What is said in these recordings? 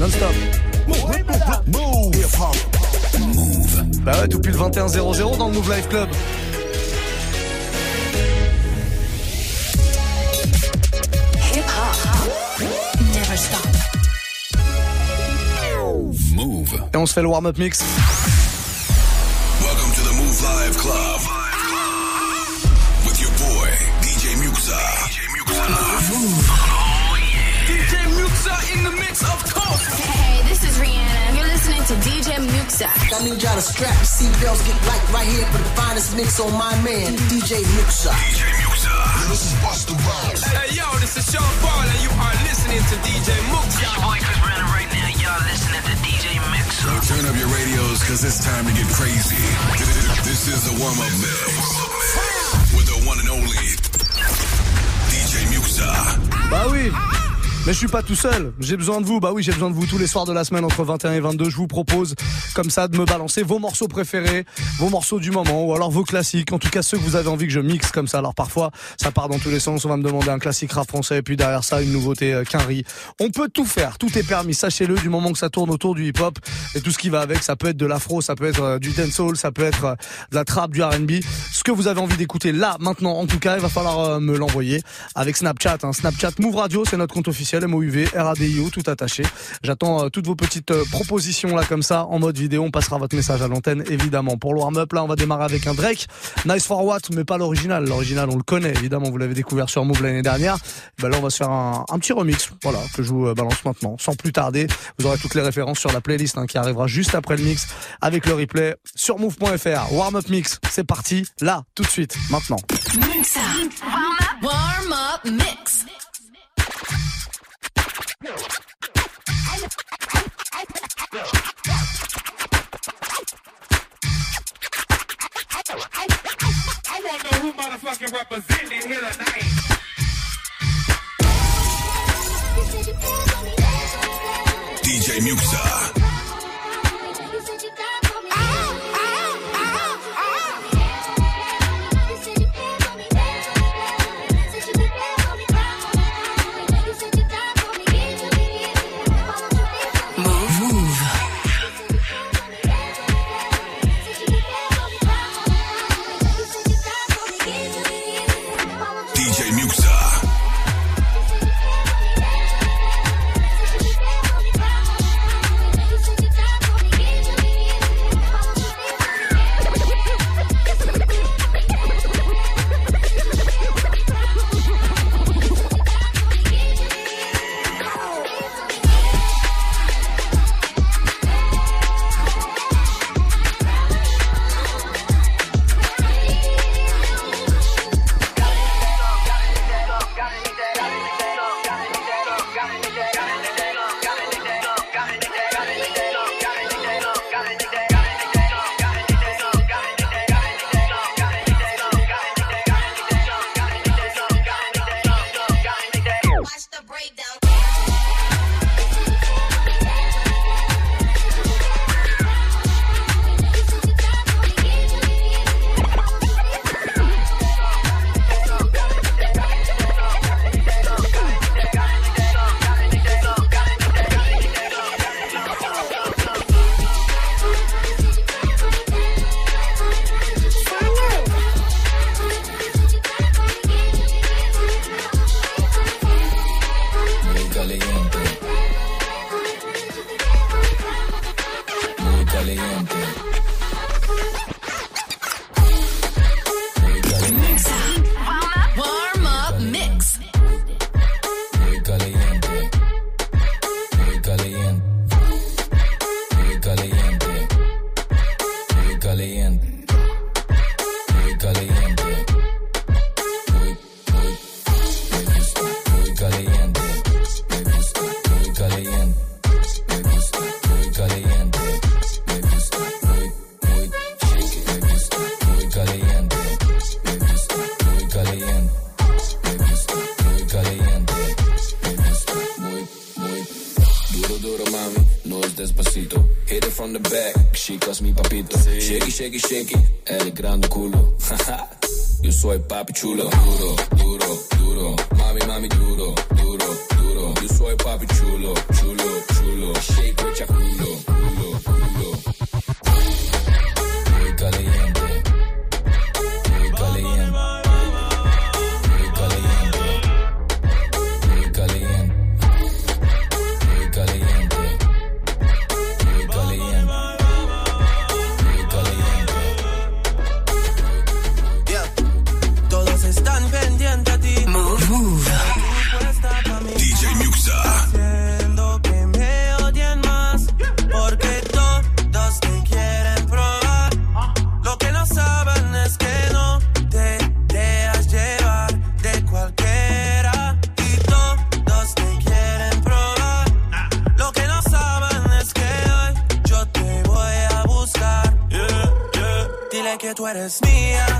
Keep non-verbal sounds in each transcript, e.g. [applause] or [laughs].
non-stop. Move. Move. Bah ouais, depuis le 21-00 dans le Move Life Club. Hip hop. Never stop. Move. Et on se fait le warm-up mix. DJ I need y'all to strap your seatbelts, get light right here for the finest mix on my man, DJ Muxa. DJ Muxa. This is Busta Rhymes. Hey, yo, this is Sean Paul, and you are listening to DJ Muxa. Your boy Chris Brandon right now. Y'all listening to DJ Muxa. Turn up your radios, cause it's time to get crazy. This is the warm-up mix. With the one and only DJ Muxa. Bah oui. Mais je suis pas tout seul, j'ai besoin de vous, bah oui j'ai besoin de vous tous les soirs de la semaine entre 21 et 22, je vous propose comme ça de me balancer vos morceaux préférés, vos morceaux du moment ou alors vos classiques, en tout cas ceux que vous avez envie que je mixe comme ça, alors parfois ça part dans tous les sens, on va me demander un classique rap français et puis derrière ça une nouveauté euh, qu'un riz. On peut tout faire, tout est permis, sachez-le du moment que ça tourne autour du hip-hop et tout ce qui va avec, ça peut être de l'afro, ça peut être euh, du dancehall, ça peut être euh, de la trap, du R&B, ce que vous avez envie d'écouter là, maintenant en tout cas, il va falloir euh, me l'envoyer avec Snapchat, hein. Snapchat Move Radio, c'est notre compte officiel MOUV, RADIO, tout attaché. J'attends euh, toutes vos petites euh, propositions là comme ça en mode vidéo. On passera votre message à l'antenne évidemment. Pour le warm-up là, on va démarrer avec un Drake, Nice for What, mais pas l'original. L'original on le connaît évidemment, vous l'avez découvert sur Move l'année dernière. Ben là on va se faire un, petit remix, voilà que je vous euh, balance maintenant. Sans plus tarder, vous aurez toutes les références sur la playlist hein, qui arrivera juste après le mix avec le replay sur move.fr. Warm-up mix, c'est parti là tout de suite maintenant. Warm up. Warm up mix. Motherfucking representing here tonight. DJ Muxa. Shake shake. El grande culo. [laughs] Yo soy papi chulo. Duro, tú eres mía,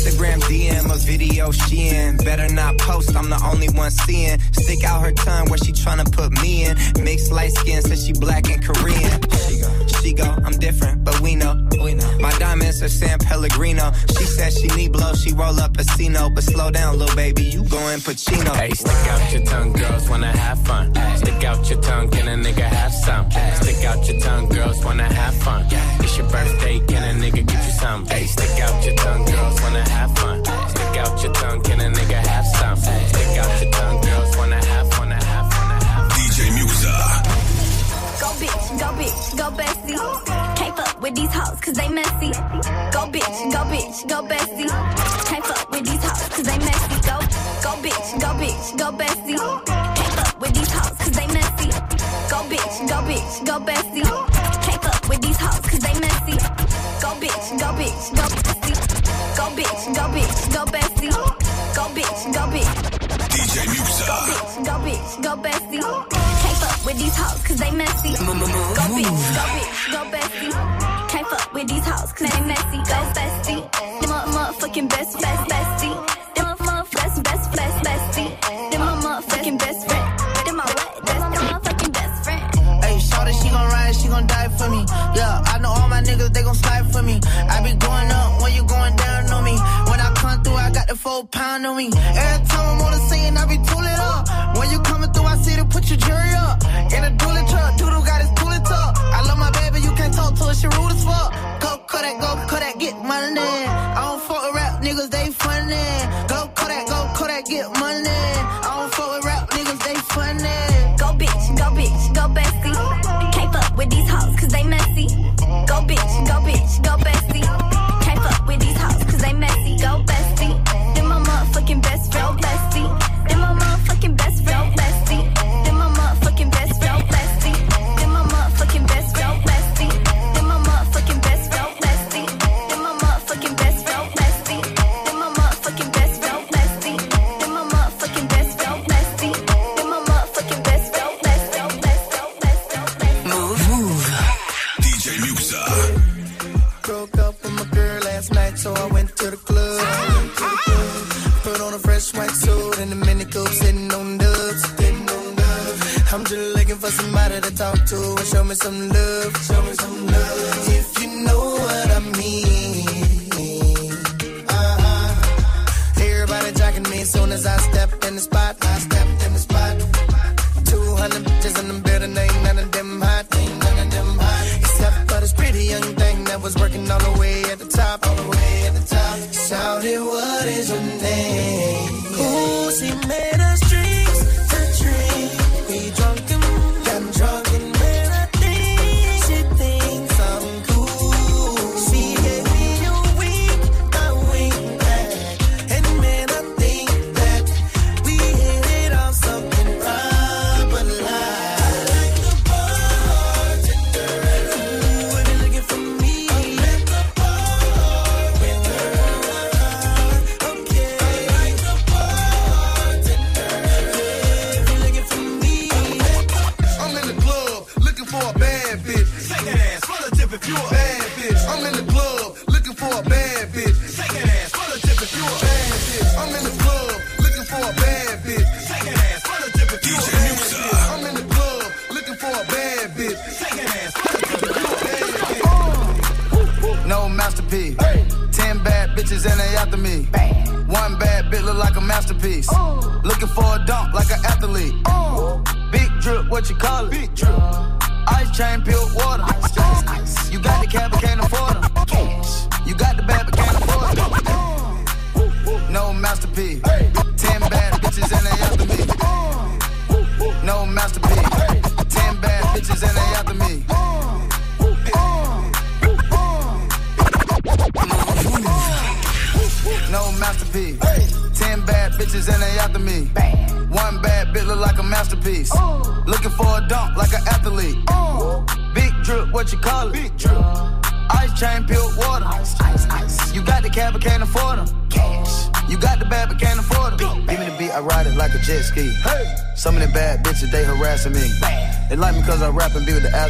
Instagram DM a video she in. Better not post, I'm the only one seeing. Stick out her tongue where she tryna put me in. Mixed light skin, says she black and Korean. She she go, I'm different, but we know. We know. My diamonds are San Pellegrino. She said she need blow, she roll up a Cino. But slow down, little baby, you going Pacino. Hey, stick out your tongue, girls wanna have fun. Stick out your tongue, can a nigga have some? Stick out your tongue, girls wanna have fun. It's your birthday, can a nigga get you some? Hey, stick out your tongue, girls wanna have fun. Stick out your tongue, can a nigga have some? Stick out your tongue, Go bitch, go bestie. Can't fuck with these hoes cause they messy. Go bitch, go bitch, go bestie. Can't fuck with these hoes cause they messy. Go, go bitch, go bitch, go bestie. Can't fuck with these hoes cause they messy. Go bitch, go bitch, go bestie. Can't fuck with these hoes cause they messy. Go bitch, go bitch, go bestie. Go bitch, go bitch, go bestie. Go bitch, go bitch. DJ Muxa. Go bitch, go bitch, go bestie. Can't fuck fuck with these hoes, cause they messy. Go bitch, go bitch, go bestie. Can't fuck with these hoes, cause they messy. Go bestie. Them my motherfucking best, best, bestie. Them my motherfucking best, best, bestie. Them my motherfucking best friend. Them my what? That's the motherfucking best friend. Hey, shorty, she gon' ride, she gon' die for me. Yeah, I know all my niggas, they gon' slide for me. I be going up when you going down on me. When I come through, I got the four pound on me. Every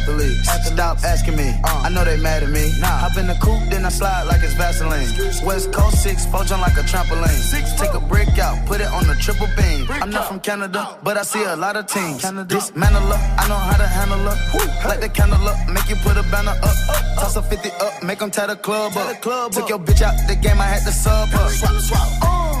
and be with the athletes. Stop asking me, I know they mad at me. Hop in the coupe, then I slide like it's Vaseline. West Coast 6, four jump like a trampoline. Six, Take a brick out, put it on the triple beam. I'm not from Canada, but I see a lot of teams. Dismantle up, I know how to handle up. Light the candle up, make you put a banner up. Toss a 50 up, make them tie the club up. Took your bitch out the game, I had to sub up.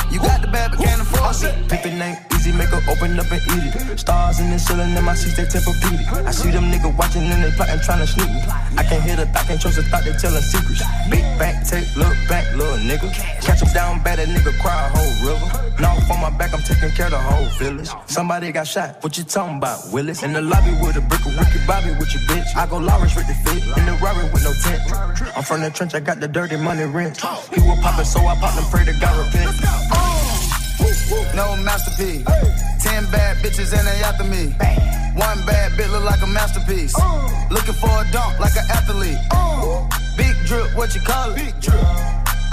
You got the bad, but can't afford it. Pippin ain't easy, make her open up and eat it. Stars in the ceiling in my seats, they Tempur-Pedic. I see them niggas watching and they plotting, trying to sneak me. I can't hear the thought, can't trust the thought, they telling secrets. Big back, take, look back, little nigga. Catch Catch 'em down bad, that nigga cry a whole river. Now on my back, I'm taking care of the whole village. Somebody got shot, what you talking about, Willis? In the lobby with a brick of Ricky Bobby with your bitch. I go Lawrence with the fit, in the Rari with no tent. I'm from the trench, I got the dirty money rent. He was poppin', so I popped and pray to God repent. No masterpiece. Ten bad bitches and they after me. One bad bitch look like a masterpiece. Looking for a dunk like an athlete. Big drip, what you call it? Big drip.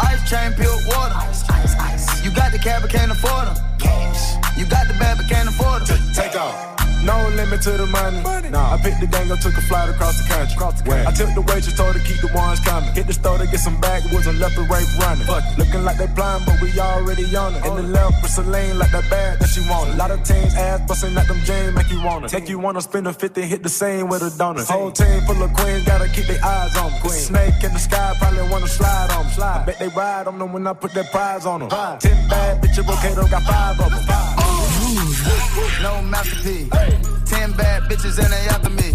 Ice chain, pure water. ice ice You got the cab, but can't afford them. You got the bad, but can't afford them. Take off. No limit to the money. money. Nah, I picked the gang up, took a flight across the country. I took the waitress, told her keep the ones coming. Hit the store to get some backwoods and left the right running. Fuck Looking like they blind, but we already on it. In the left with Celine, like that bag that she wanted. A lot of teams ass busting like them James, make you wanna. Take you wanna spend a 50, hit the same with a donut. Whole team full of queens, gotta keep their eyes on me. Snake in the sky, probably wanna slide on me. I bet they ride on them when I put that prize on them. Ten bad bitches, okay, got five of them. No masterpiece. Ten bad bitches and they after me.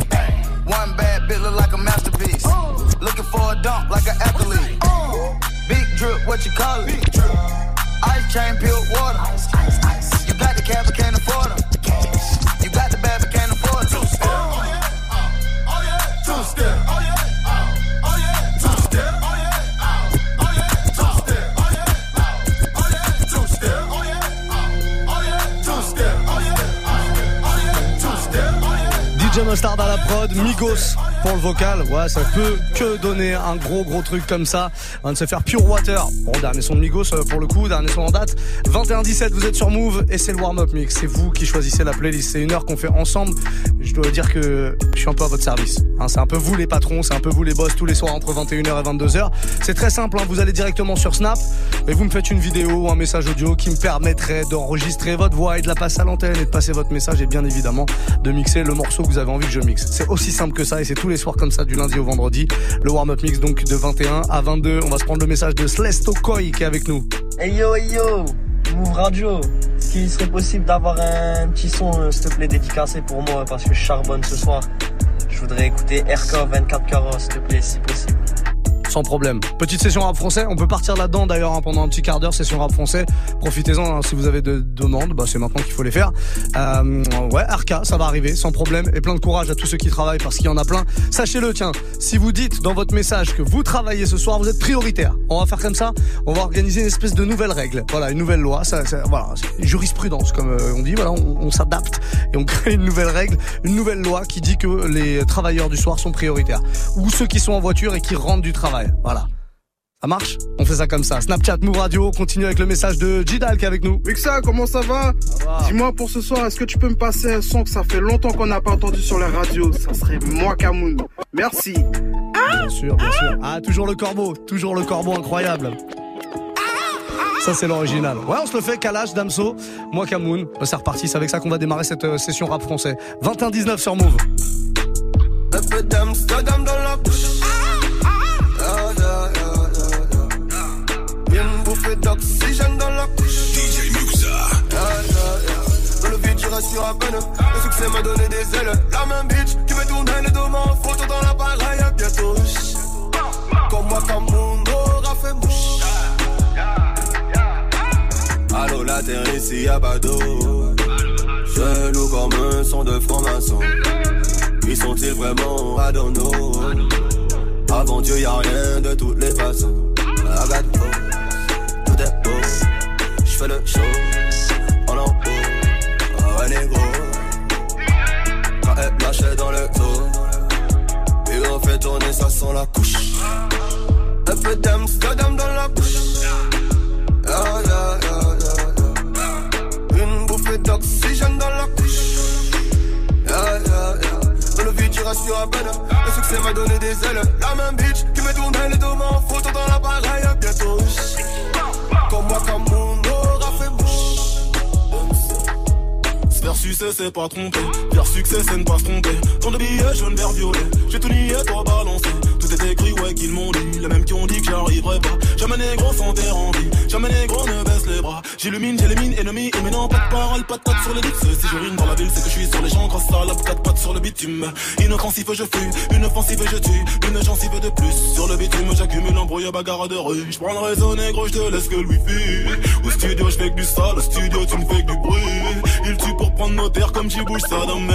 One bad bitch look like a masterpiece. Looking for a dunk like an athlete. Big drip, what you call it? Big drip. Ice chain, pure water. ice ice You got the cab, but can't afford DJ Mustard à la prod, Migos pour le vocal. Ouais, ça peut que donner un gros gros truc comme ça. On de se faire Pure Water. Bon, dernier son de Migos euh, pour le coup, dernier son en date. 21-17, vous êtes sur Move et c'est le warm-up mix. C'est vous qui choisissez la playlist. C'est une heure qu'on fait ensemble. Je dois dire que je suis un peu à votre service. Hein, c'est un peu vous les patrons, c'est un peu vous les boss tous les soirs entre 21h et 22h. C'est très simple, hein, vous allez directement sur Snap et vous me faites une vidéo ou un message audio qui me permettrait d'enregistrer votre voix et de la passer à l'antenne et de passer votre message et bien évidemment de mixer le morceau que vous avez envie que je mixe. C'est aussi simple que ça et c'est tous les soirs comme ça du lundi au vendredi. Le warm-up mix donc de 21 à 22. On va se prendre le message de Slesto Koi qui est avec nous. Hey yo, hey yo, Move Radio. Qu'il serait possible d'avoir un petit son, euh, s'il te plaît, dédicacé pour moi parce que je charbonne ce soir Je voudrais écouter RK 24 carats, s'il te plaît, si possible. Sans problème. Petite session rap français. On peut partir là-dedans d'ailleurs hein, pendant un petit quart d'heure. Session rap français. Profitez-en hein, si vous avez de demandes. Bah, c'est maintenant qu'il faut les faire. Euh, ouais, RK, ça va arriver sans problème. Et plein de courage à tous ceux qui travaillent parce qu'il y en a plein. Sachez-le, tiens, si vous dites dans votre message que vous travaillez ce soir, vous êtes prioritaire. On va faire comme ça. On va organiser une espèce de nouvelle règle. Voilà, une nouvelle loi. Ça, ça- voilà, jurisprudence comme euh, on dit. Voilà, on, on s'adapte et on [laughs] crée une nouvelle règle, une nouvelle loi qui dit que les travailleurs du soir sont prioritaires ou ceux qui sont en voiture et qui rentrent du travail. Voilà. Ça marche? On fait ça comme ça. Snapchat, Move Radio, on continue avec le message de Jidal qui est avec nous. Mixa, comment ça va? Dis-moi pour ce soir, est-ce que tu peux me passer un son que ça fait longtemps qu'on n'a pas entendu sur la radio? Ça serait moi Kamoun. Merci. Bien sûr, bien sûr. Ah, toujours le corbeau, toujours le corbeau incroyable. Ça, c'est l'original. Ouais, on se le fait, Kalash, Damso, moi, Kamoun. C'est reparti, c'est avec ça qu'on va démarrer cette euh, session rap français. 21-19 sur Move. À peine. Le succès m'a donné des ailes. La même bitch qui me tournait le dos en photo dans l'appareil. À bientôt. Comme moi, aura fait mouche. Allô, la terre ici, pas d'eau. Chelou comme un son de franc-maçon. Qui sont-ils vraiment know. Avant Dieu, y'a rien de toutes les façons. Got pose, tout est beau. J'fais le show, le. Et on fait tourner, ça sent la couche. Un peu d'Amsterdam dans la bouche. Ah, yeah, yeah. Une bouffée d'oxygène dans la couche. Dans le vide, tu rassures à peine. Le succès m'a donné des ailes. La même bitch qui me tournait les deux mains en photo dans l'appareil. Bientôt. Comme moi, comme mon faire succès, c'est pas tromper. Faire succès, c'est ne pas se tromper. Tant de billets jaune, vert, violet. J'ai tout nié, toi balancé. Tout est écrit, ouais, qu'ils m'ont dit. Les mêmes qui ont dit que j'arriverai pas. Jamais négro sans terre en vie. Jamais négro ne baisse les bras. J'illumine, j'élimine, ennemi. Et maintenant, pas de parole, pas de tête sur les lips. Si je rime dans la ville, c'est que je suis sur les gens. Grâce à la quatre pattes sur le bitume. Inoffensive, je fuis. Une offensive, je tue. Une gencive de plus. Sur le bitume, j'accumule un brouillard bagarre de rue. J'prends le réseau négro, je te laisse que le wifi. Au studio, je fais que du sale. Au studio, tu me fais que du bruit. Il tue pour prendre nos terres comme j'y bouge ça dans mes.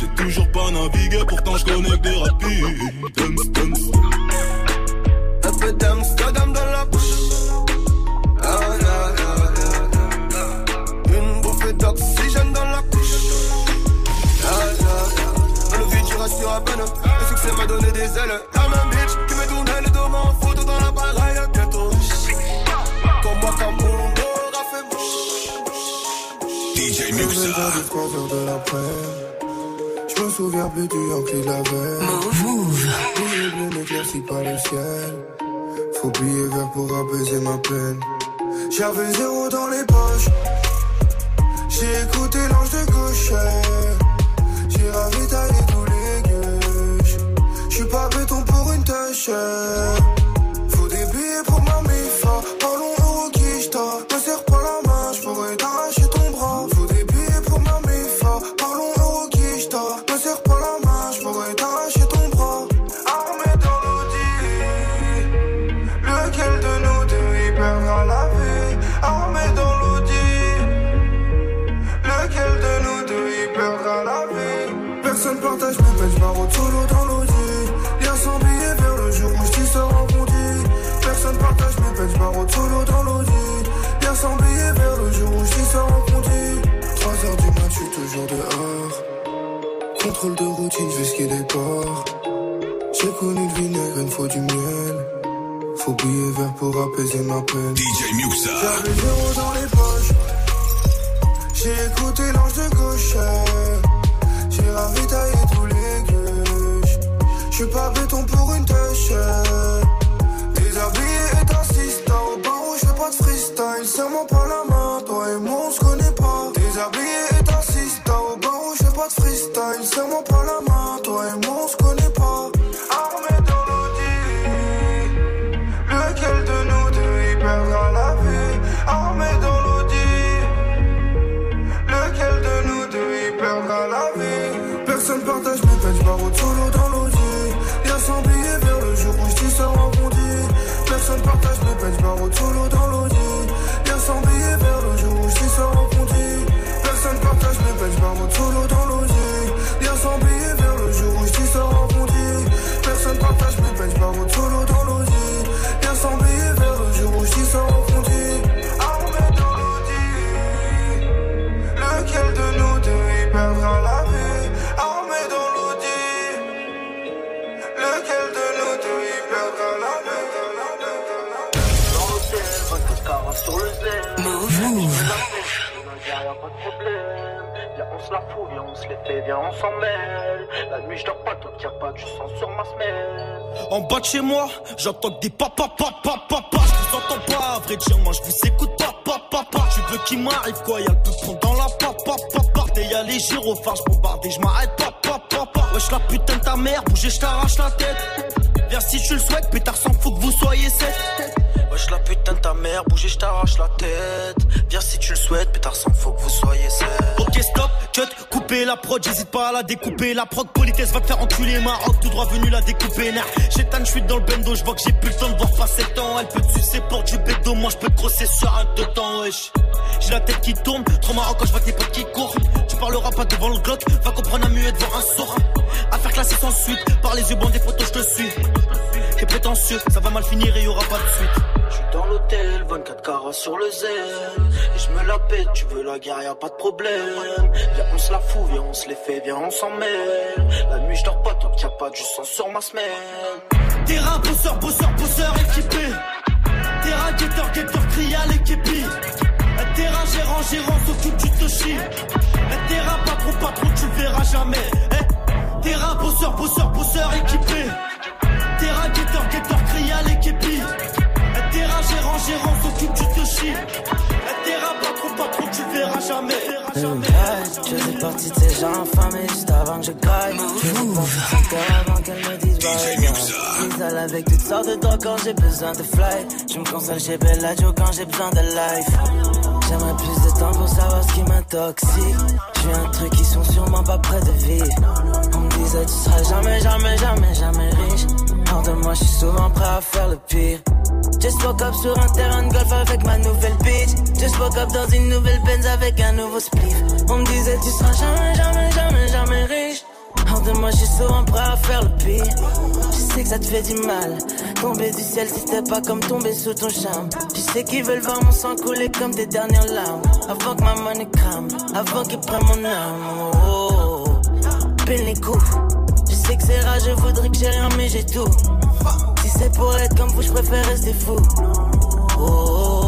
J'ai toujours pas navigué, pourtant je connais des rapides. Un peu d'Amsterdam dans la bouche. Une bouffée d'oxygène dans la couche. Ah, dans le vide, tu rassures à peine. Le succès m'a donné des ailes. À ma bitch, tu me le devant photo dans la baraille. Bientôt, comme moi, comme mon aura fait mouche. DJ Muxa. Je me souviens plus du Yankee la veille. Move, move. Le bleu n'éclaircit pas le ciel. Faut plier vert pour apaiser ma peine. J'avais zéro dans les poches. J'ai écouté l'ange de gauche. J'ai ravitaillé tous les gueuches. J'suis pas béton pour une tâche. J'ai connu le vinaigre, il me faut du miel. Faut billet vert pour apaiser ma peine. DJ Muxa. J'avais zéro dans les poches. J'ai écouté l'ange de gauche. La fout, viens, on se les fait, viens, on. La nuit, je dors pas, toi, y'a pas du sang sur ma semelle. En bas de chez moi, j'entends des papa papa papa. Je vous entends pas, à vrai dire, moi je vous écoute pas papa papa. Tu veux qu'il m'arrive quoi Y'a le peu prendre dans la papa papa. Et y'a les gyrophares, je bombarde et je m'arrête pas papa papa. Wesh la putain de ta mère, bougez, je t'arrache la tête. Viens si tu le souhaites, pétard s'en fout que vous soyez sept. La putain de ta mère, bougez, je t'arrache la tête. Viens si tu le souhaites, pétard s'en fout que vous soyez sept. Ok stop, cut, couper la prod, j'hésite pas à la découper. La prod politesse va te faire enculer Maroc, tout droit venu la découper. Nar, Chétan, je suis dans le bendo, je vois que j'ai plus le temps de voir passer le temps. Elle peut te sucer pour du bédo, moi je peux te grosser sur un deux temps, wesh. J'ai la tête qui tourne, trop marrant quand je vois tes potes qui courent. Tu parleras pas devant le Glock, va comprendre un muet devant un sourd. Affaire classée sans suite, par les yeux bandés, photos, je te suis. T'es prétentieux, ça va mal finir et y aura pas de suite. Dans l'hôtel, 24 carats sur le zèle. Et je me la pète, tu veux la guerre, y'a pas de problème. Viens, on se la fout, viens, on se les fait, viens, on s'en mêle. La nuit, je dors pas, tant qu'il y a pas du sang sur ma semelle. Terrain, bosseur, bosseur, bosseur équipé. Terrain, guetteur, guetteur, crie à l'équipe. Terrain, gérant, gérant, s'occupe du toshi. Terrain, patron, patron, tu le verras jamais. Eh terrain, bosseur, bosseur, bosseur équipé. Terrain, guetteur, guetteur, crie à l'équipe. Terrain, gérant, s'occupe du toshi. Un terrain, patron, patron, tu le verras jamais. Je fais partie de ces gens infamés juste avant que je graille. Je avant qu'elle me dise bye. J'isole avec toutes sortes de drogues quand j'ai besoin de fly. Je me console chez Bellagio quand j'ai besoin de life. J'aimerais plus de temps pour savoir ce qui m'intoxique. J'ai un truc qui sont sûrement pas près de vivre. On me disait tu seras jamais, jamais, jamais, jamais riche. Hors de moi, je suis souvent prêt à faire le pire. Just woke up sur un terrain de golf avec ma nouvelle bitch. Just woke up dans une nouvelle Benz avec un nouveau spliff. On me disait tu seras jamais, jamais, jamais, jamais riche. Hors de moi, je suis souvent prêt à faire le pire. Je sais que ça te fait du mal. Tomber du ciel, c'était pas comme tomber sous ton charme. Tu sais qu'ils veulent voir mon sang couler comme des dernières larmes. Avant que ma money crame, avant qu'ils prennent mon âme. Oh, oh, oh. Les coups. Je voudrais que j'ai rien, mais j'ai tout. Si c'est pour être comme vous, je préfère rester fou. Oh.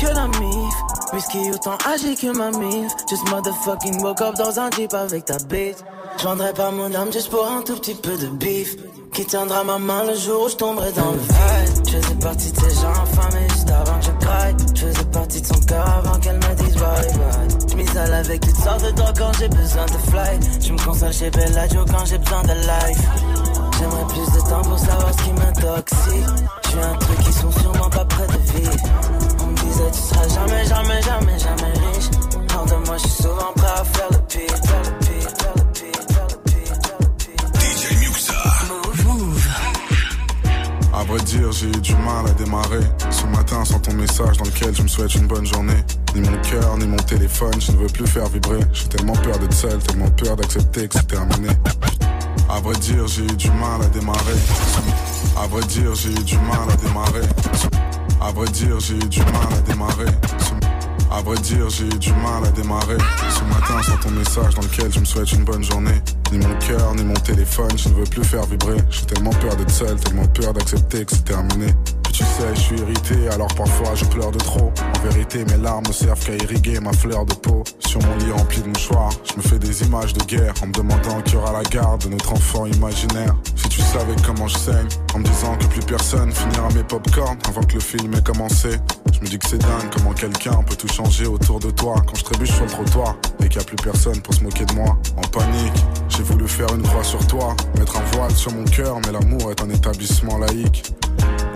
Que la mif, Whisky autant âgé que ma mif. Just motherfucking woke up dans un jeep avec ta bite. Je pas mon âme juste pour un tout petit peu de bif. Qui tiendra ma main le jour où je tomberai dans le vide? Je faisais partie de ces gens infamés juste avant que je craque. Je faisais partie de son cœur avant qu'elle me dise bye bye. Je m'isole avec toutes sortes de drogues quand j'ai besoin de fly. Je me console chez Bellagio quand j'ai besoin de life. J'aimerais plus de temps pour savoir ce qui m'intoxique. Je suis un truc qui sont sûrement pas près de vivre. On me disait tu seras jamais, jamais, jamais, jamais riche. Hors de moi, je suis souvent prêt à faire le pire, À vrai dire, j'ai eu du mal à démarrer. Ce matin, sans ton message dans lequel je me souhaite une bonne journée. Ni mon cœur, ni mon téléphone, je ne veux plus faire vibrer. J'ai tellement peur d'être seul, tellement peur d'accepter que c'est terminé. À vrai dire, j'ai eu du mal à démarrer. À vrai dire, j'ai eu du mal à démarrer. À vrai dire, j'ai eu du mal à démarrer. À vrai dire, j'ai eu du mal à démarrer. Ce matin, sans ton message dans lequel je me souhaite une bonne journée. Ni mon cœur, ni mon téléphone, je ne veux plus faire vibrer. J'ai tellement peur d'être seul, tellement peur d'accepter que c'est terminé. Tu sais, je suis irrité, alors parfois je pleure de trop. En vérité, mes larmes servent qu'à irriguer ma fleur de peau. Sur mon lit rempli de mouchoirs, je me fais des images de guerre en me demandant qui aura la garde de notre enfant imaginaire. Si tu savais comment je saigne, en me disant que plus personne finira mes popcorn avant que le film ait commencé. Je me dis que c'est dingue comment quelqu'un peut tout changer autour de toi quand je trébuche sur le trottoir et qu'il n'y a plus personne pour se moquer de moi. En panique, j'ai voulu faire une croix sur toi, mettre un voile sur mon cœur, mais l'amour est un établissement laïque.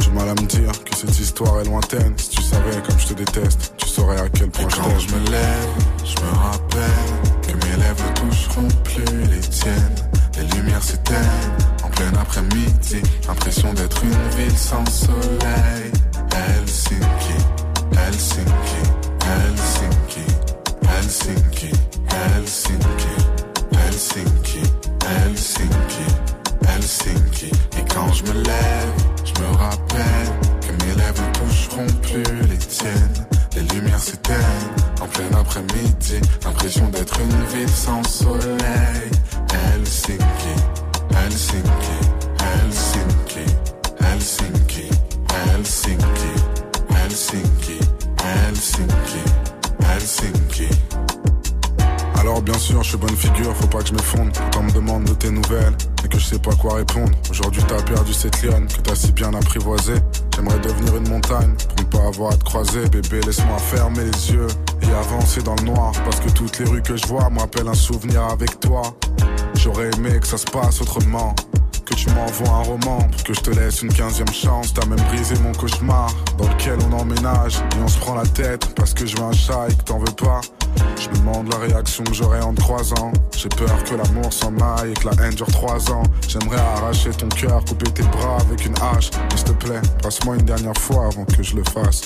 Du mal à me dire que cette histoire est lointaine. Si tu savais comme je te déteste, tu saurais à quel point je Quand je me lève, je me rappelle que mes lèvres ne toucheront plus les tiennes. Les lumières s'éteignent en plein après-midi. L'impression d'être une ville sans soleil. Bébé, laisse-moi fermer les yeux et avancer dans le noir. Parce que toutes les rues que je vois me rappellent un souvenir avec toi. J'aurais aimé que ça se passe autrement. Que tu m'envoies un roman pour que je te laisse une quinzième chance. T'as même brisé mon cauchemar dans lequel on emménage et on se prend la tête parce que je veux un chat et que t'en veux pas. Je me demande la réaction que j'aurai en te croisant. J'ai peur que l'amour s'en aille et que la haine dure trois ans. J'aimerais arracher ton cœur, couper tes bras avec une hache. Mais s'il te plaît, passe-moi une dernière fois avant que je le fasse.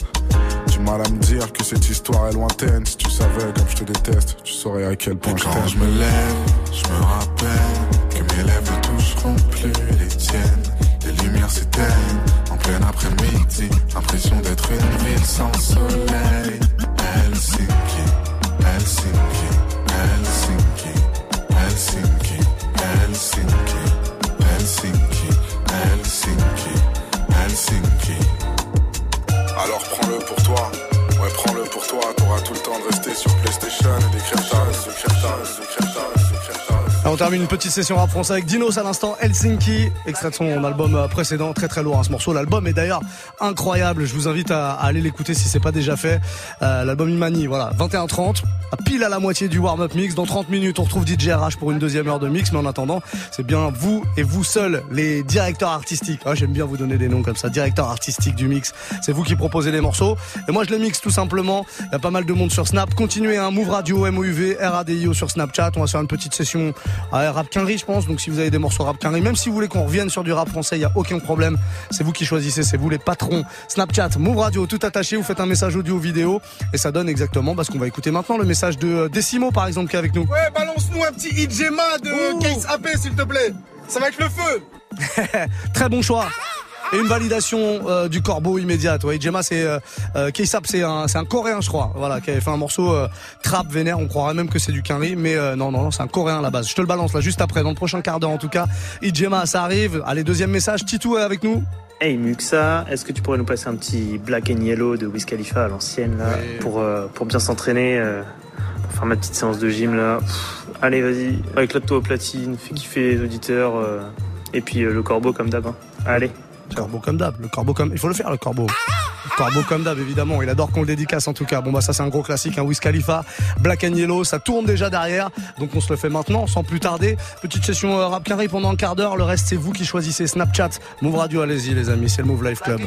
Du mal à me dire que cette histoire est lointaine. Si tu savais comme je te déteste, tu saurais à quel point je Quand je me lève, je me rappelle que mes lèvres ne toucheront plus les tiennes. Les lumières s'éteignent en plein après-midi. L'impression d'être une ville sans soleil. Helsinki, Helsinki, Helsinki, Helsinki, Helsinki, Helsinki, Helsinki, Helsinki. Alors prends-le pour toi, ouais prends-le pour toi, t'auras tout le temps de rester sur PlayStation et d'écrire ta d'écrire ta d'écrire ta d'écrire ta Ah, on termine une petite session rap français avec Dinos à l'instant, Helsinki, extrait de son album euh, précédent, très très lourd hein, ce morceau. L'album est d'ailleurs incroyable, je vous invite à, aller l'écouter si c'est pas déjà fait. Euh, L'album Imani, voilà, 21h30, à pile à la moitié du warm-up mix. Dans 30 minutes, on retrouve DJ RH pour une deuxième heure de mix, mais en attendant, c'est bien vous et vous seuls, les directeurs artistiques. Ah, J'aime bien vous donner des noms comme ça, directeur artistique du mix. C'est vous qui proposez les morceaux. Et moi, je les mixe tout simplement. Il y a pas mal de monde sur Snap. Continuez, un Move Radio, MOUV, RADIO sur Snapchat. On va faire une petite session à rap quinri, je pense. Donc, si vous avez des morceaux rap quinri, même si vous voulez qu'on revienne sur du rap français, il y a aucun problème. C'est vous qui choisissez, c'est vous les patrons. Snapchat, Move Radio, tout attaché. Vous faites un message audio, vidéo, et ça donne exactement parce qu'on va écouter maintenant le message de euh, Décimo, par exemple, qui est avec nous. Ouais, balance-nous un petit Ijema de Case AP, s'il te plaît. Ça va être le feu. [laughs] Très bon choix et une validation euh, du corbeau immédiate. Ouais, Gemma, c'est euh, euh, K-Sap, c'est un, un Coréen, je crois. Voilà, qui avait fait un morceau euh, trap vénère. On croirait même que c'est du quinri, mais non, non, non, c'est un Coréen à la base. Je te le balance là juste après, dans le prochain quart d'heure en tout cas. Gemma, ça arrive. Allez, deuxième message. Titou est avec nous. Hey Muxa, est-ce que tu pourrais nous passer un petit Black and Yellow de Wiz Khalifa à l'ancienne là pour pour bien s'entraîner pour faire ma petite séance de gym là? Allez, vas-y, éclate-toi aux platines, fais kiffer les auditeurs et puis le corbeau comme d'hab. Hein. Allez. Le Corbeau comme d'hab, le corbeau comme. Il faut le faire, le corbeau. Le corbeau comme d'hab, évidemment. Il adore qu'on le dédicace, en tout cas. Bon, bah, ça, c'est un gros classique, un hein. Wiz Khalifa, Black and Yellow. Ça tourne déjà derrière. Donc, on se le fait maintenant, sans plus tarder. Petite session euh, rap carré pendant un quart d'heure. Le reste, c'est vous qui choisissez. Snapchat, Move Radio, allez-y, les amis. C'est le Move Life Club.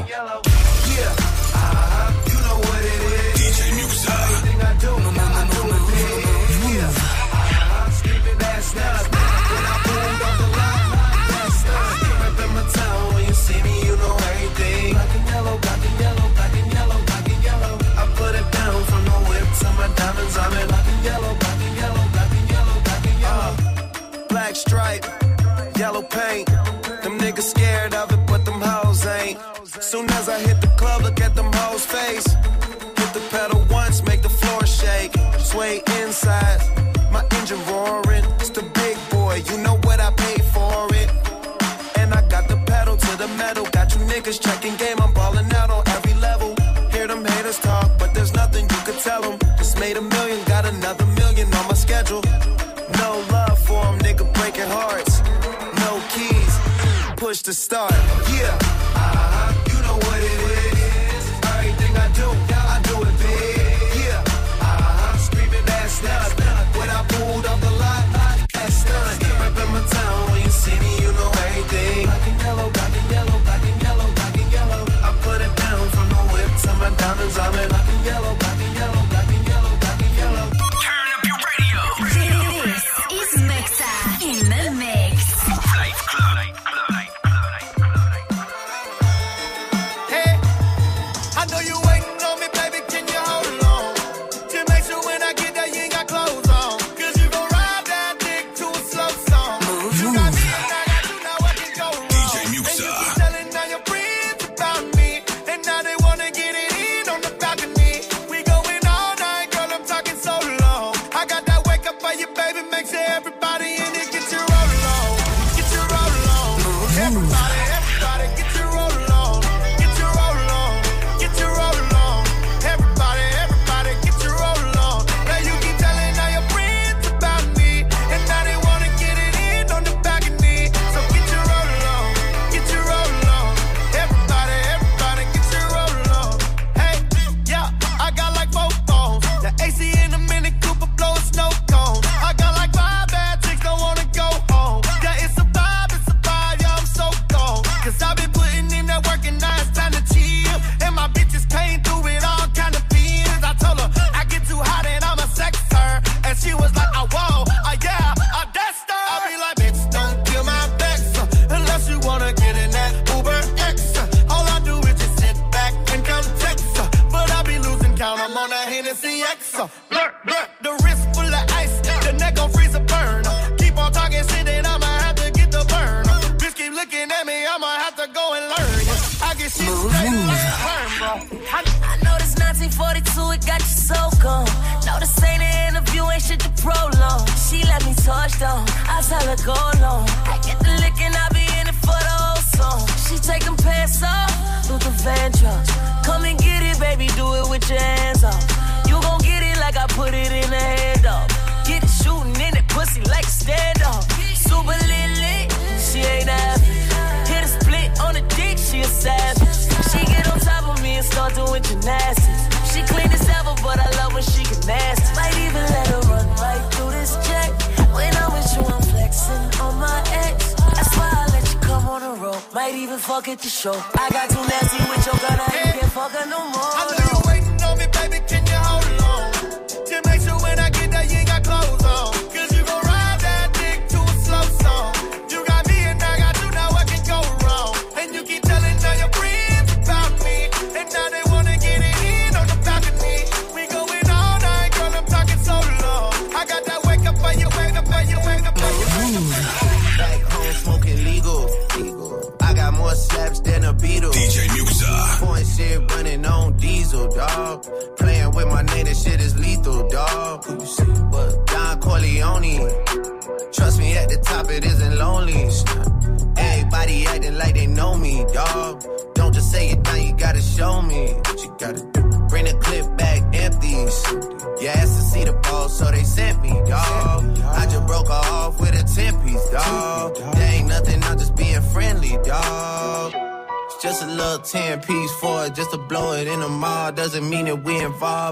to start. Yeah.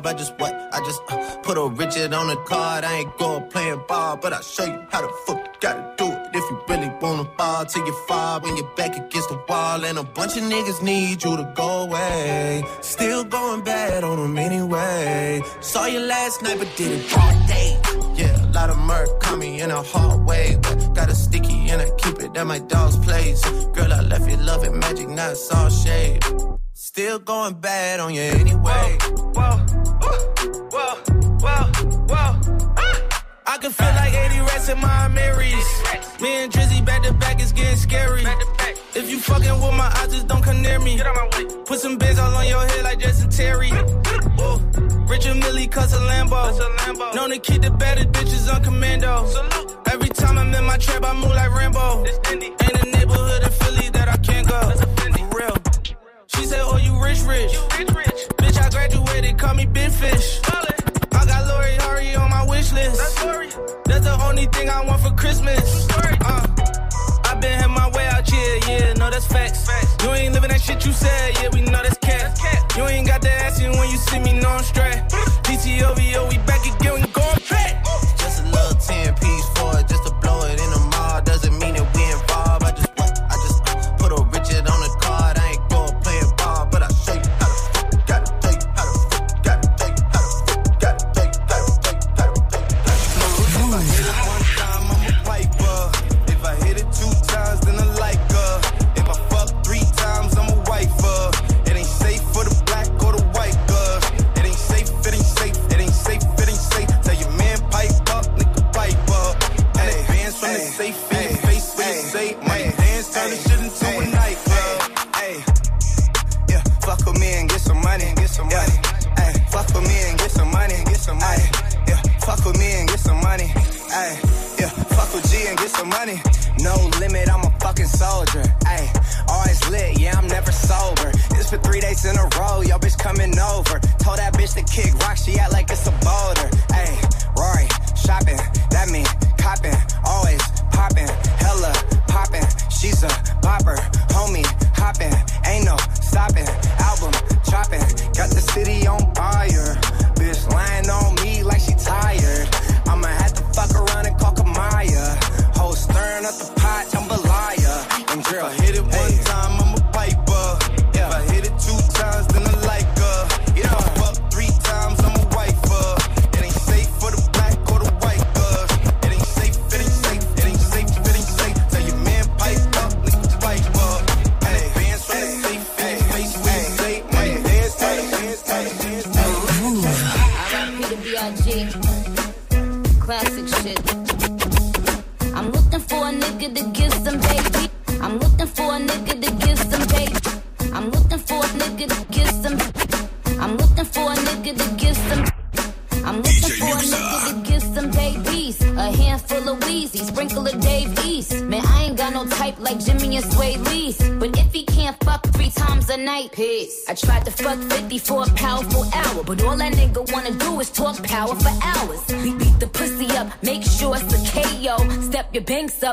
I just what? I just uh, put a Richard on the card. I ain't going playing ball, but I'll show you how the fuck gotta do it. If you really wanna ball. till you fall when you're back against the wall, and a bunch of niggas need you to go away. Still going bad on them anyway. Saw you last night, but did it all day. Yeah, a lot of murk caught me in a hard way. But got a sticky and I keep it at my dog's place. Girl, I left you loving magic, not all shade. Still going bad on you anyway. Whoa, whoa, whoa, whoa, whoa, whoa. Ah! I can feel like 80 rats in my Marys. Me and Drizzy back to back is getting scary. Back back. If you fucking with my eyes, just don't come near me. Get my way. Put some bins all on your head like Jason Terry. Richard Millie cuss a Lambo. Lambo. Known to keep the better bitches on commando. Salute. Every time I'm in my trap, I move like Rambo.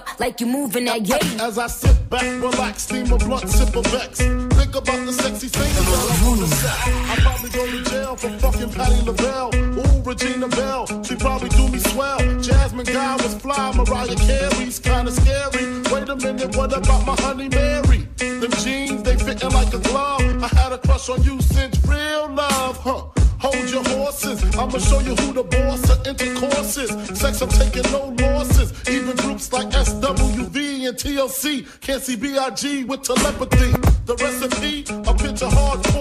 up like you moving that yay. As I sit back, relax, steam a blunt, sip of vex. Think about the sexy things that I'm on the set. I probably go to jail for fucking Patty LaBelle. Ooh, Regina Bell, she probably do me swell. Jasmine Guy was fly, Mariah Carey's kinda scary. Wait a minute, what about my honey Mary? Them jeans, they fitting like a glove. I had a crush on you since real love, huh? Hold your horses, I'ma show you who the boss of intercourse is. Sex, I'm taking no TLC, can't see B.I.G. with telepathy. The recipe, a pinch of hard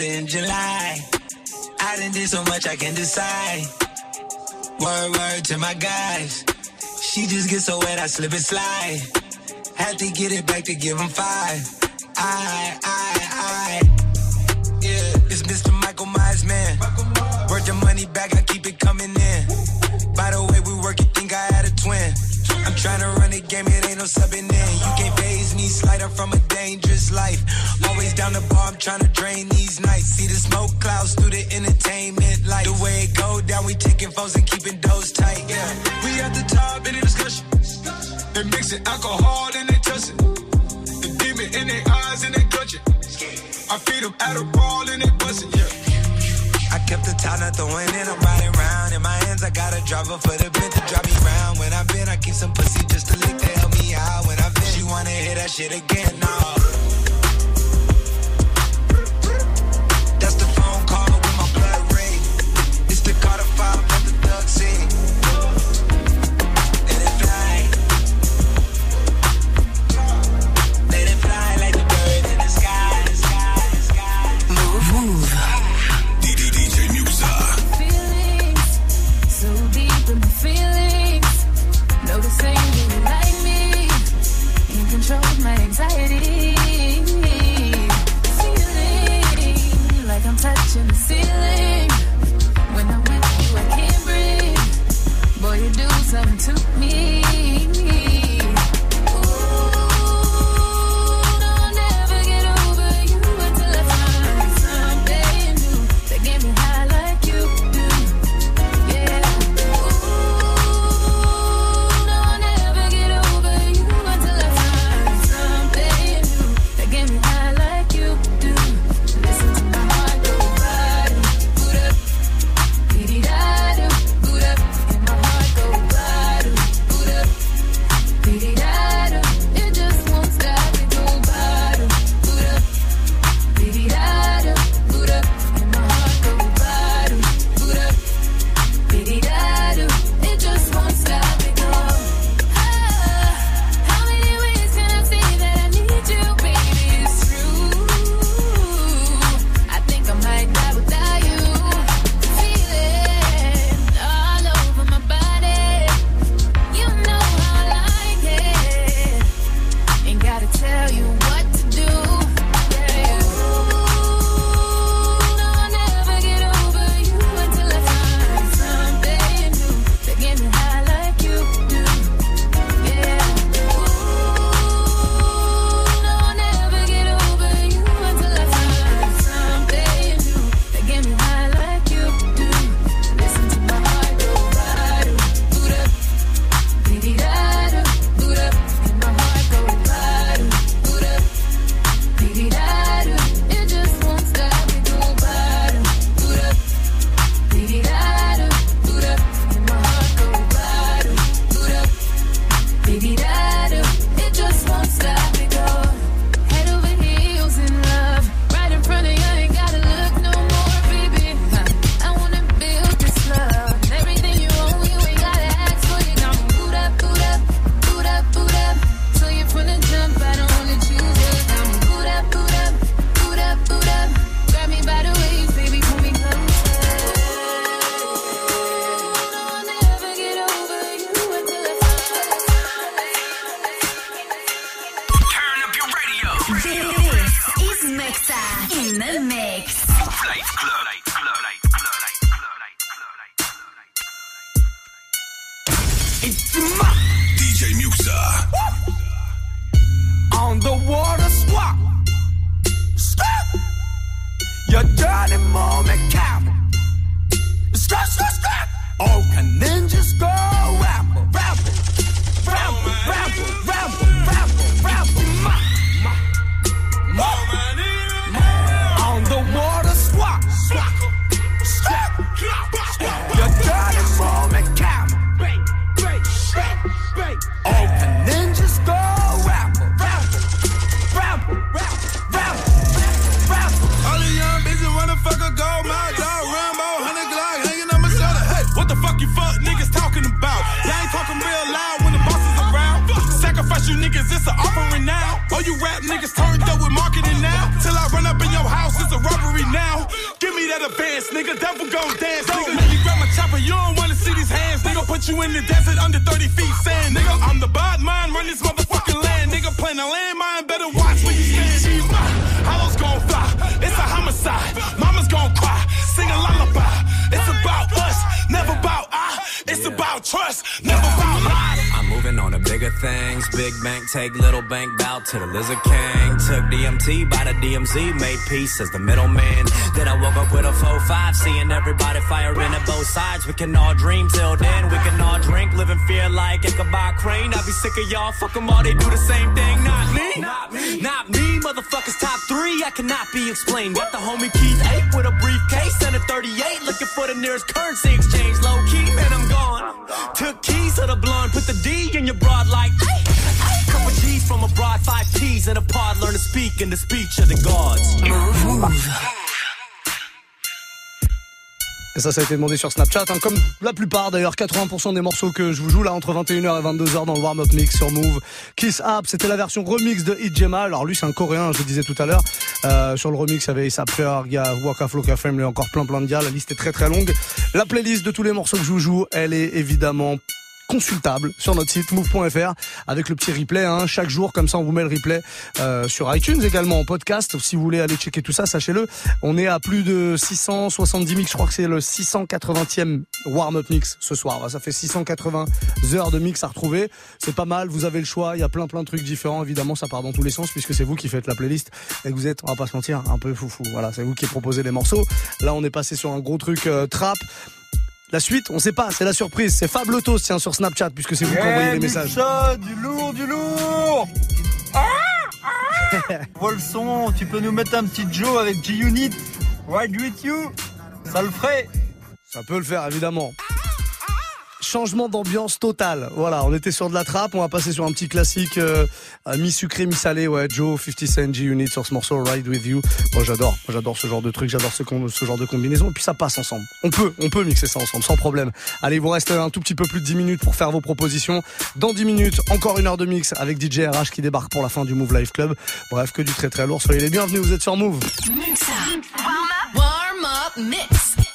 was in July. I didn't do so much I can decide. Word, word to my guys. She just gets so wet, I slip and slide. Had to get it back to give him five. I, I, I. Yeah, it's Mr. Michael Myers, man. Worth the money back, I keep it coming in. By the way, we work, you think I had a twin. I'm trying to game, it ain't no subbing in. You can't phase me, slider from a dangerous life. Always down the bar, I'm trying to drain these nights. See the smoke clouds through the entertainment light. The way it go down, we taking phones and keeping those tight, yeah. We at the top in the discussion. They mixing alcohol and they touching. The demon in their eyes and they clutching. I feed them at a ball and they bustin', yeah. I kept the town, not throwing and I'm riding round. In my hands, I got a driver for the bit to drive me round. When I've been, I keep some pussy just to lick to help me out. When I've been, she wanna hear that shit again, no. That's the the ceiling. When I'm with you, I can't breathe. Boy, you do something to about trust, never about lie. I'm moving on to bigger things. Big bank, take little bank, bow to the lizard king. Took DMT by the DMZ, made peace as the middleman. Then I woke up with a 4-5, seeing everybody firing at both sides. We can all dream till then, we can all drink, live in fear like Ichabod Crane. I be sick of y'all, fuck fuck 'em all, they do the same thing. Not me, not me, not me, motherfuckers top three, I cannot be explained. Got the homie Keith 8 with a briefcase and a 38, looking for the nearest currency exchange. Low key, man, I'm gone. Took keys to the blonde, put the D in your broad like. ay, ay. Couple G's from abroad, five keys in a pod, learn to speak in the speech of the gods. Et ça, ça a été demandé sur Snapchat, hein, comme la plupart d'ailleurs, 80% des morceaux que je vous joue là entre 21h et 22h dans le warm-up mix sur Move. Kiss Up, c'était la version remix de Ijema. Alors lui, c'est un coréen, je le disais tout à l'heure. Euh, sur le remix, il y avait Ferg, il y a Waka Floka Femme, il encore plein plein de gars. La liste est très très longue. La playlist de tous les morceaux que je vous joue, elle est évidemment consultable sur notre site move.fr avec le petit replay hein, chaque jour comme ça on vous met le replay euh, sur iTunes également en podcast. Si vous voulez aller checker tout ça sachez-le on est à plus de 670 mix. Je crois que c'est le 680e warm-up mix ce soir. Ça fait 680 heures de mix à retrouver. C'est pas mal vous avez le choix. Il y a plein plein de trucs différents. Évidemment ça part dans tous les sens puisque c'est vous qui faites la playlist. Et que vous êtes on va pas se mentir un peu foufou. Voilà c'est vous qui proposez les morceaux. Là on est passé sur un gros truc euh, trap la suite, on sait pas, c'est la surprise. C'est Fab Lotos, tiens, sur Snapchat, puisque c'est vous qui envoyez les du messages. chaud, du lourd, du lourd Vois le son, tu peux nous mettre un petit Joe avec G-Unit. Ride with you, ça le ferait. Ça peut le faire, évidemment. Changement d'ambiance total. Voilà, on était sur de la trappe, on va passer sur un petit classique euh, euh, mi-sucré, mi-salé. Ouais, Joe, 50 Cent, G-Unit sur ce morceau Ride With You. Moi j'adore, j'adore ce genre de truc, j'adore ce, genre de combinaison. Et puis ça passe ensemble. On peut, on peut mixer ça ensemble, sans problème. Allez, vous reste un tout petit peu plus de 10 minutes pour faire vos propositions. Dans 10 minutes, encore une heure de mix avec DJ RH qui débarque pour la fin du Move Live Club. Bref, que du très très lourd. Soyez les bienvenus, vous êtes sur Move. Warm up mix.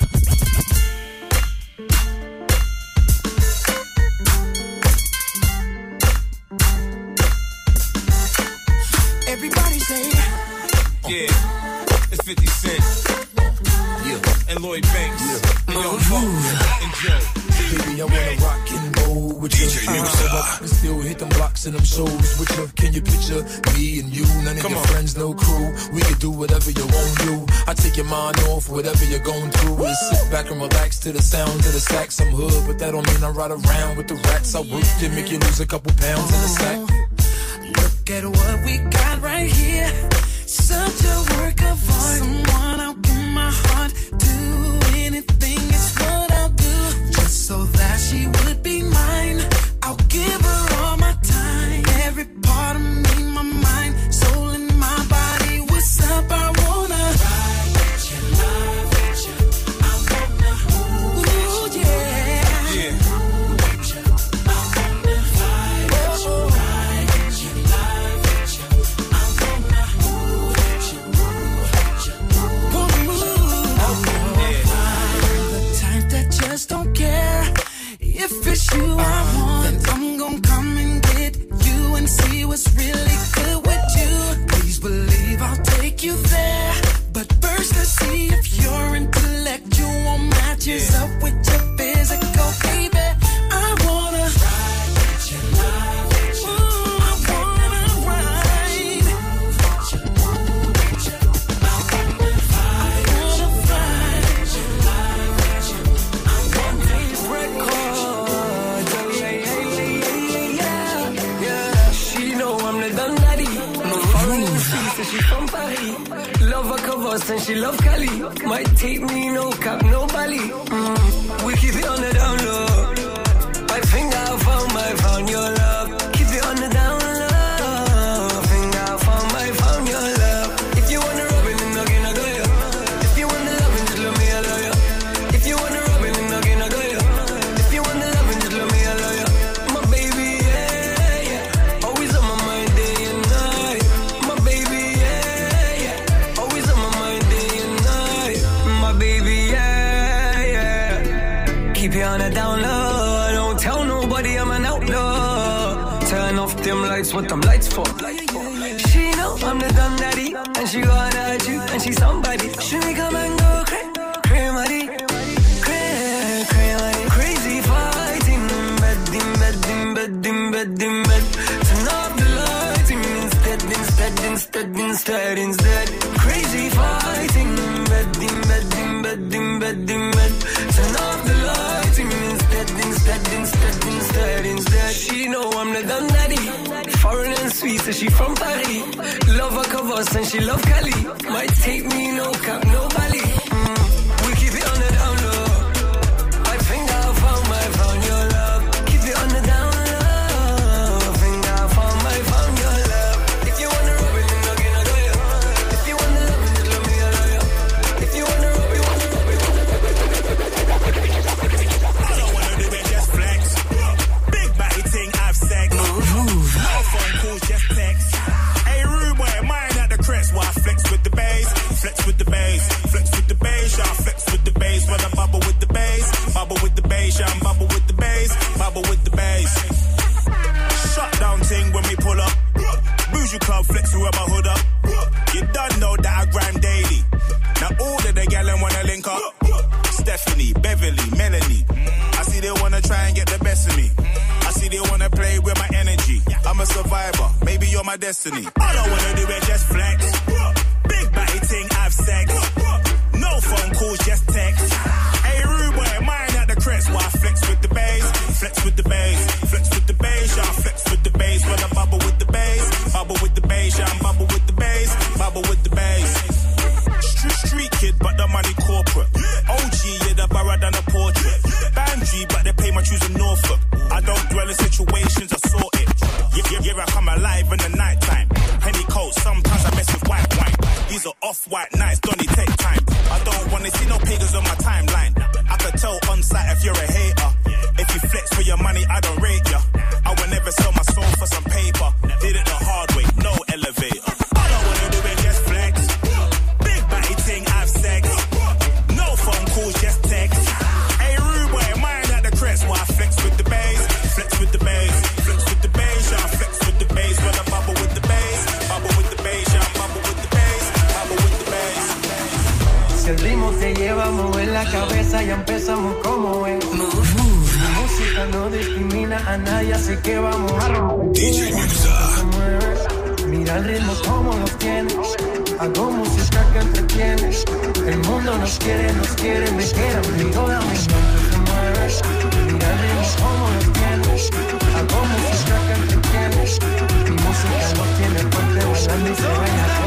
Lloyd Banks. And Young uh-huh. Buck. And Joe. Baby, I wanna rock and roll with you. DJ I Musa. show up and still hit them blocks and them shows with you. Can you picture me and you? None of Come your on. friends, no crew. We can do whatever you want to do. I take your mind off whatever you're going through. And sit back and relax to the sound of the sax. I'm hood, but that don't mean I ride around with the rats. I work to make you lose a couple pounds in the sack. look at what we got right here. Such a work of art. Someone I'll give my heart to. Anything is what I'll do. Just so that she would be mine. was really va a mover la cabeza, ya empezamos como es. Move, move. La música no discrimina a nadie, así que vamos a romper. DJ Mira el ritmo como lo tienes. Hago música que entretiene. El mundo nos quiere, nos quiere, me quiere, mi toda mi se mueve. Mira el ritmo como lo tienes. Hago música que entretienes. Mi música no tiene puente, bailando y se baila.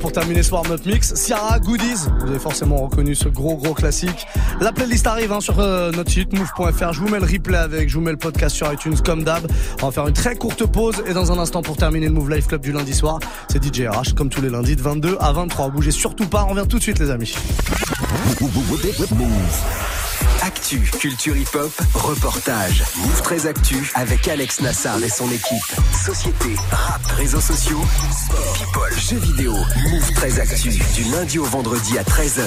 Pour terminer ce warm-up mix. Ciara, Goodies. Vous avez forcément reconnu ce gros, gros classique. La playlist arrive hein, sur euh, notre site move.fr. Je vous mets le replay avec, je vous mets le podcast sur iTunes comme d'hab. On va faire une très courte pause et dans un instant pour terminer le Move Life Club du lundi soir, c'est DJ RH comme tous les lundis de 22 à 23. Bougez surtout pas, on revient tout de suite les amis. Actu, culture hip-hop, reportage. Move très Actu avec Alex Nassar et son équipe. Société, rap, réseaux sociaux, sport, jeux vidéo. Move très Actu du lundi au vendredi à 13h.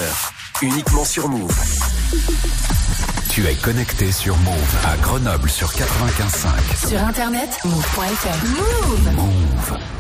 Uniquement sur Move. Tu es connecté sur Move à Grenoble sur 95.5. Sur internet, move.fr. Move. Move.